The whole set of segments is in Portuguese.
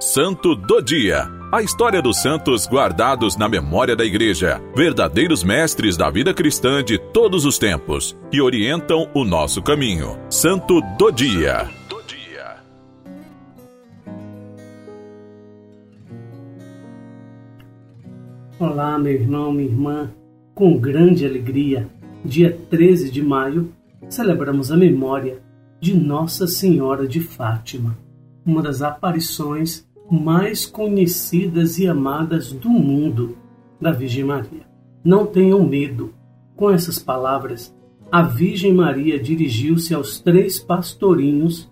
Santo do Dia. A história dos santos guardados na memória da Igreja, verdadeiros mestres da vida cristã de todos os tempos, que orientam o nosso caminho. Santo do Dia. Olá, meu irmão, minha irmã. Com grande alegria, dia 13 de maio, celebramos a memória de Nossa Senhora de Fátima, uma das aparições mais conhecidas e amadas do mundo da Virgem Maria. Não tenham medo. Com essas palavras, a Virgem Maria dirigiu-se aos três pastorinhos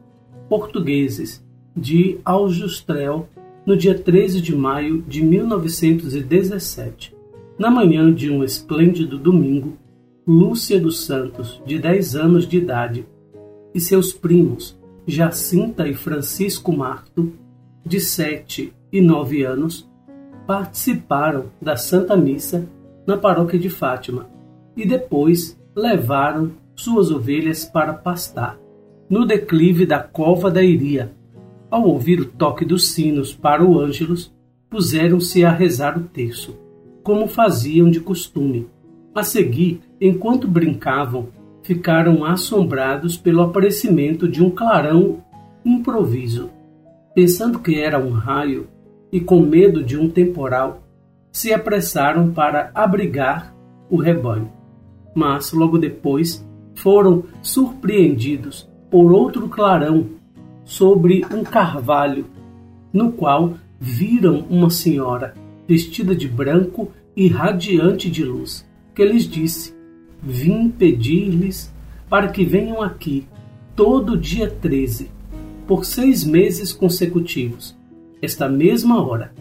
portugueses de Aljustrel no dia 13 de maio de 1917. Na manhã de um esplêndido domingo, Lúcia dos Santos, de 10 anos de idade, e seus primos, Jacinta e Francisco Marto, de 7 e 9 anos, participaram da Santa Missa na paróquia de Fátima e depois levaram suas ovelhas para pastar no declive da cova da Iria. Ao ouvir o toque dos sinos para o Ângelus, puseram-se a rezar o terço, como faziam de costume. A seguir, enquanto brincavam, ficaram assombrados pelo aparecimento de um clarão improviso. Pensando que era um raio e com medo de um temporal, se apressaram para abrigar o rebanho. Mas logo depois foram surpreendidos por outro clarão sobre um carvalho, no qual viram uma senhora vestida de branco e radiante de luz, que lhes disse: vim pedir-lhes para que venham aqui todo dia 13, por seis meses consecutivos, esta mesma hora.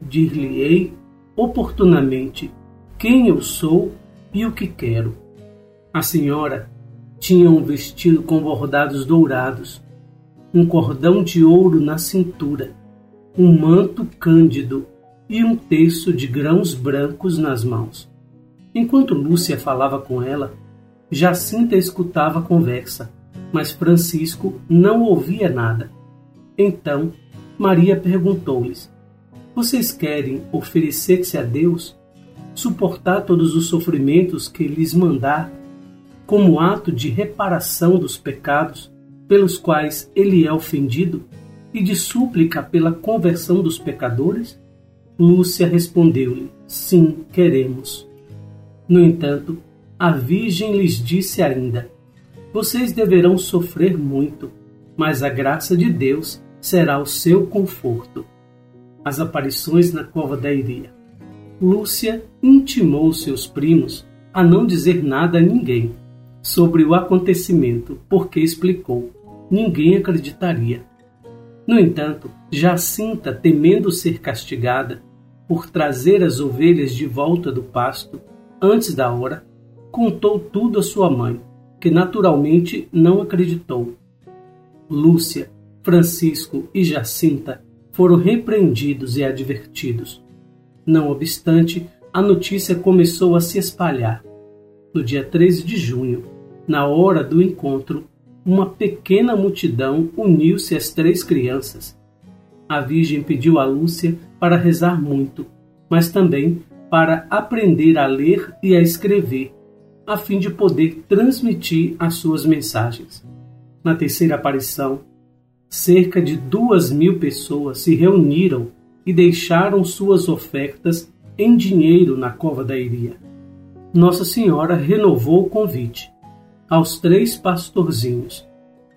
Dir-lhe-ei oportunamente quem eu sou e o que quero. A senhora tinha um vestido com bordados dourados, um cordão de ouro na cintura, um manto cândido e um terço de grãos brancos nas mãos. Enquanto Lúcia falava com ela, Jacinta escutava a conversa, mas Francisco não ouvia nada. Então, Maria perguntou-lhes: Vocês querem oferecer-se a Deus, suportar todos os sofrimentos que lhes mandar, como ato de reparação dos pecados pelos quais ele é ofendido e de súplica pela conversão dos pecadores? Lúcia respondeu-lhe: Sim, queremos. No entanto, a Virgem lhes disse ainda: Vocês deverão sofrer muito, mas a graça de Deus será o seu conforto. As aparições na cova da Iria. Lúcia intimou seus primos a não dizer nada a ninguém sobre o acontecimento, porque explicou: ninguém acreditaria. No entanto, Jacinta, temendo ser castigada por trazer as ovelhas de volta do pasto, antes da hora, contou tudo à sua mãe, que naturalmente não acreditou. Lúcia, Francisco e Jacinta foram repreendidos e advertidos. Não obstante, a notícia começou a se espalhar. No dia 13 de junho, na hora do encontro, uma pequena multidão uniu-se às três crianças. A Virgem pediu a Lúcia para rezar muito, mas também para aprender a ler e a escrever, a fim de poder transmitir as suas mensagens. Na terceira aparição, cerca de duas mil pessoas se reuniram e deixaram suas ofertas em dinheiro na cova da Iria. Nossa Senhora renovou o convite aos três pastorzinhos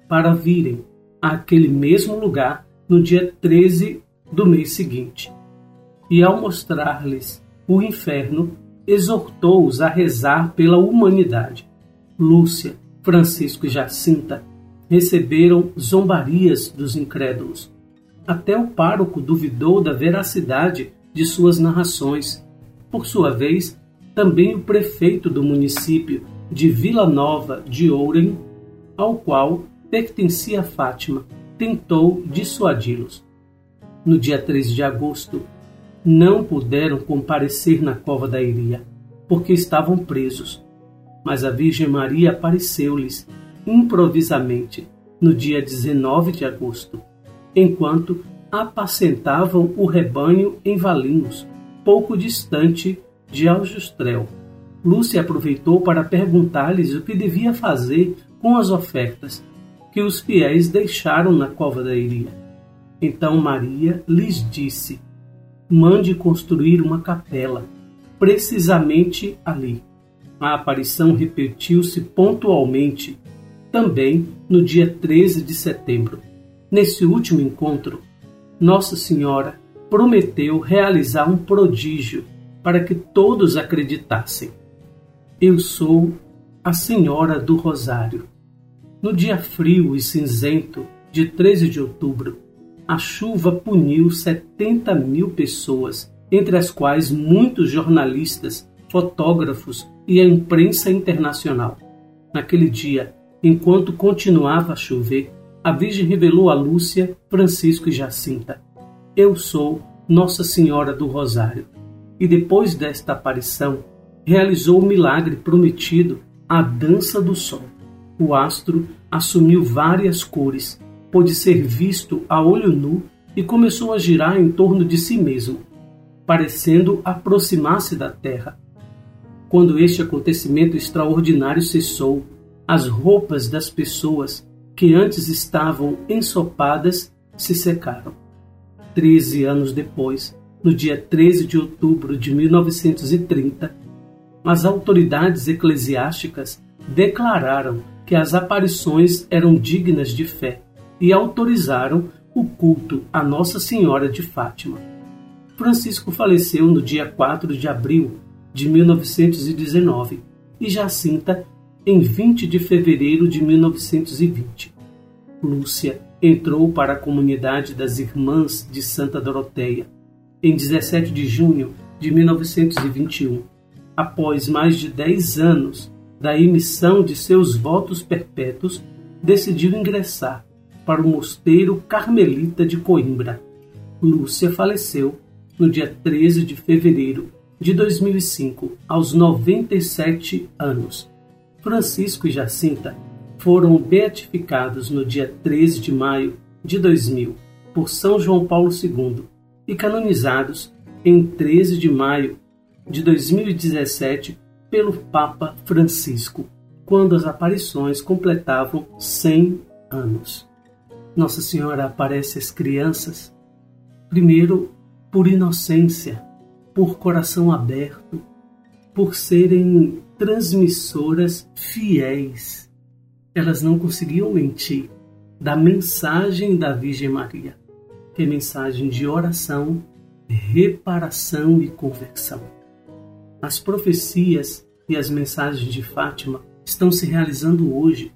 para virem àquele mesmo lugar no dia 13 do mês seguinte. E ao mostrar-lhes o inferno, exortou-os a rezar pela humanidade. Lúcia, Francisco e Jacinta receberam zombarias dos incrédulos. Até o pároco duvidou da veracidade de suas narrações. Por sua vez, também o prefeito do município de Vila Nova de Ourem, ao qual pertencia Fátima, tentou dissuadi-los. No dia 3 de agosto, não puderam comparecer na cova da Iria, porque estavam presos. Mas a Virgem Maria apareceu-lhes improvisamente no dia 19 de agosto, enquanto apacentavam o rebanho em Valinhos, pouco distante de Aljustrel. Lúcia aproveitou para perguntar-lhes o que devia fazer com as ofertas que os fiéis deixaram na cova da Iria. Então Maria lhes disse: Mande construir uma capela, precisamente ali. A aparição repetiu-se pontualmente, também no dia 13 de setembro. Nesse último encontro, Nossa Senhora prometeu realizar um prodígio para que todos acreditassem. Eu sou a Senhora do Rosário. No dia frio e cinzento de 13 de outubro, a chuva puniu 70 mil pessoas, entre as quais muitos jornalistas, fotógrafos e a imprensa internacional. Naquele dia, enquanto continuava a chover, a Virgem revelou a Lúcia, Francisco e Jacinta: Eu sou Nossa Senhora do Rosário. E depois desta aparição, realizou o milagre prometido, a dança do sol. O astro assumiu várias cores, pôde ser visto a olho nu e começou a girar em torno de si mesmo, parecendo aproximar-se da terra. Quando este acontecimento extraordinário cessou, as roupas das pessoas que antes estavam ensopadas se secaram. Treze anos depois, no dia 13 de outubro de 1930, as autoridades eclesiásticas declararam que as aparições eram dignas de fé e autorizaram o culto a Nossa Senhora de Fátima. Francisco faleceu no dia 4 de abril de 1919 e Jacinta em 20 de fevereiro de 1920. Lúcia entrou para a comunidade das Irmãs de Santa Doroteia em 17 de junho de 1921 após mais de 10 anos da emissão de seus votos perpétuos, decidiu ingressar para o Mosteiro Carmelita de Coimbra. Lúcia faleceu no dia 13 de fevereiro de 2005, aos 97 anos. Francisco e Jacinta foram beatificados no dia 13 de maio de 2000 por São João Paulo II e canonizados em 13 de maio de 2017 pelo Papa Francisco, quando as aparições completavam 100 anos. Nossa Senhora aparece às crianças, primeiro por inocência, por coração aberto, por serem transmissoras fiéis. Elas não conseguiam mentir da mensagem da Virgem Maria, que é mensagem de oração, reparação e conversão. As profecias e as mensagens de Fátima estão se realizando hoje.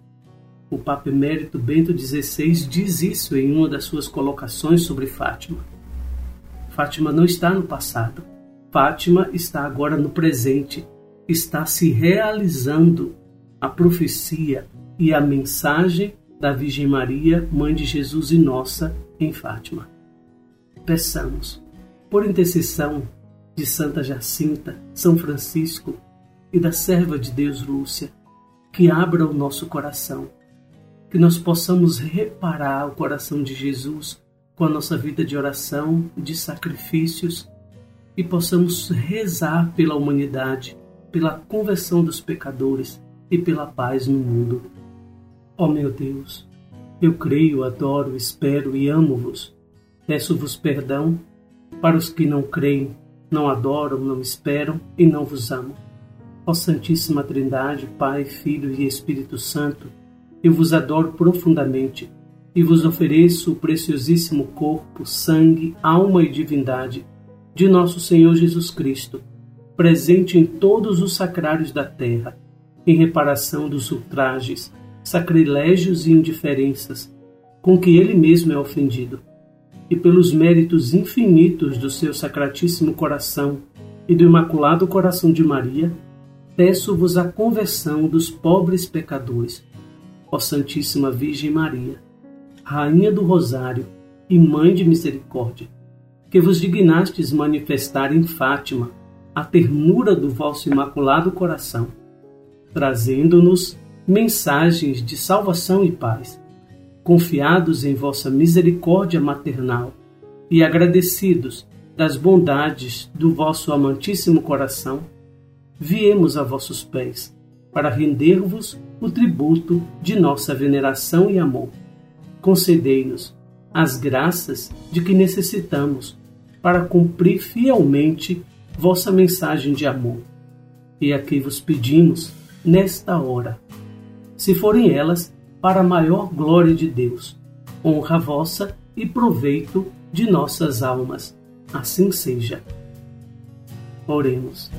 O Papa Emérito Bento XVI diz isso em uma das suas colocações sobre Fátima. Fátima não está no passado. Fátima está agora no presente. Está se realizando a profecia e a mensagem da Virgem Maria, Mãe de Jesus e Nossa, em Fátima. Peçamos, por intercessão de Santa Jacinta, São Francisco e da serva de Deus Lúcia, que abra o nosso coração, que nós possamos reparar o coração de Jesus com a nossa vida de oração, de sacrifícios e possamos rezar pela humanidade, pela conversão dos pecadores e pela paz no mundo. Ó oh meu Deus, eu creio, adoro, espero e amo-vos. Peço-vos perdão para os que não creem não adoram, não esperam e não vos amam. Ó Santíssima Trindade, Pai, Filho e Espírito Santo, eu vos adoro profundamente e vos ofereço o preciosíssimo corpo, sangue, alma e divindade de nosso Senhor Jesus Cristo, presente em todos os sacrários da terra, em reparação dos ultrajes, sacrilégios e indiferenças com que ele mesmo é ofendido e pelos méritos infinitos do seu sacratíssimo coração e do imaculado coração de Maria, peço-vos a conversão dos pobres pecadores. Ó Santíssima Virgem Maria, Rainha do Rosário e Mãe de Misericórdia, que vos dignastes manifestar em Fátima a ternura do vosso imaculado coração, trazendo-nos mensagens de salvação e paz. Confiados em vossa misericórdia maternal e agradecidos das bondades do vosso amantíssimo coração, viemos a vossos pés para render-vos o tributo de nossa veneração e amor. Concedei-nos as graças de que necessitamos para cumprir fielmente vossa mensagem de amor. E aqui vos pedimos, nesta hora, se forem elas para a maior glória de Deus, honra vossa e proveito de nossas almas. Assim seja. Oremos.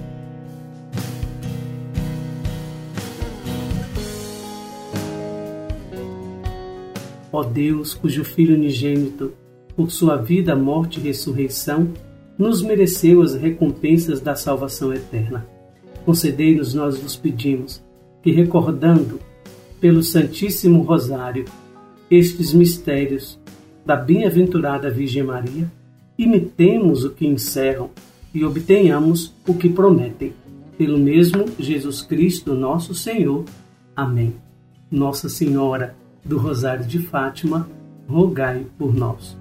Ó Deus, cujo Filho unigênito, por sua vida, morte e ressurreição, nos mereceu as recompensas da salvação eterna. Concedei-nos, nós vos pedimos, que recordando pelo Santíssimo Rosário estes mistérios da bem-aventurada Virgem Maria, imitemos o que encerram e obtenhamos o que prometem. Pelo mesmo Jesus Cristo, nosso Senhor. Amém. Nossa Senhora do Rosário de Fátima, rogai por nós.